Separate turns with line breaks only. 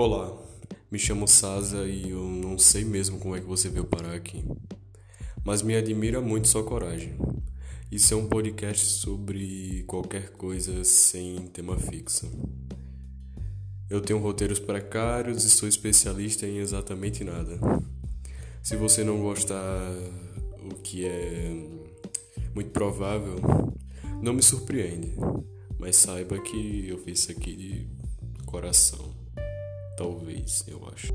Olá, me chamo Sasa e eu não sei mesmo como é que você veio parar aqui. Mas me admira muito sua coragem. Isso é um podcast sobre qualquer coisa sem tema fixo. Eu tenho roteiros precários e sou especialista em exatamente nada. Se você não gostar, o que é muito provável, não me surpreende. Mas saiba que eu fiz isso aqui de coração. Talvez, eu acho.